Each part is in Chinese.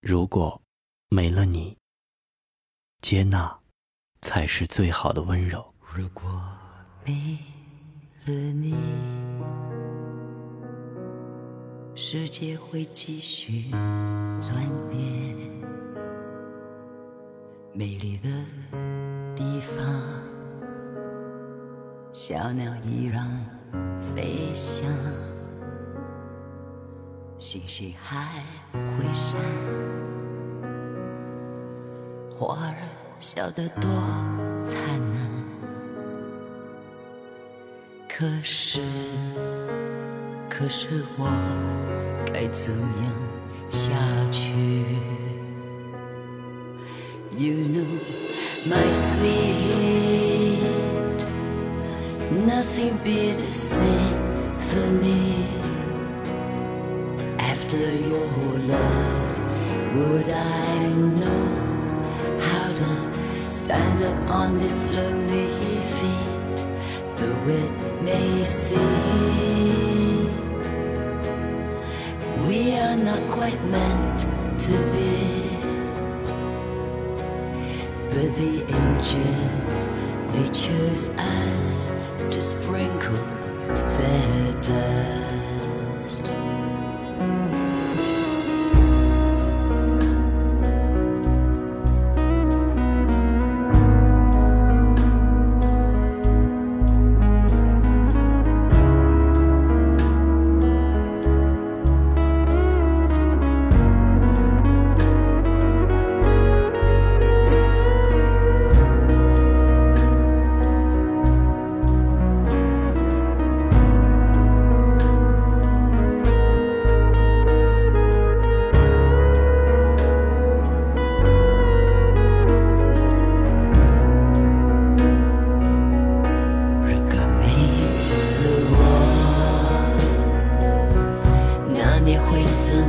如果没了你，接纳才是最好的温柔。如果没了你，世界会继续转变。美丽的地方，小鸟依然飞翔，星星还会闪，花儿笑得多灿烂。可是，可是我该怎样下去？You know, my sweet, nothing be the same for me. After your love, would I know how to stand up on this lonely feet? The wind may see we are not quite meant to be. But the angels, they chose us to sprinkle their dust.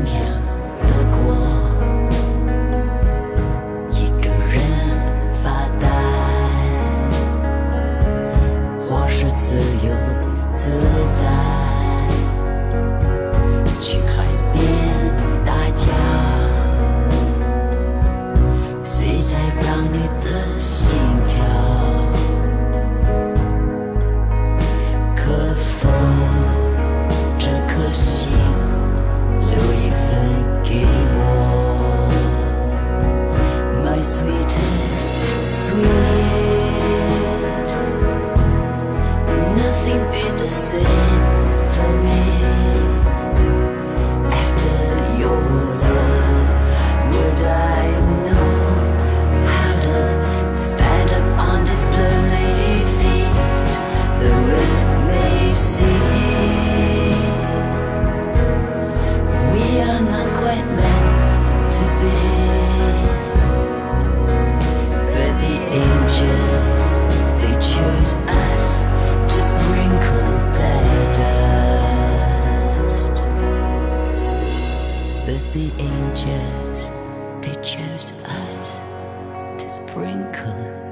一样的过，一个人发呆，或是自由自在。Not quite meant to be, but the angels they chose us to sprinkle their dust. But the angels they chose us to sprinkle.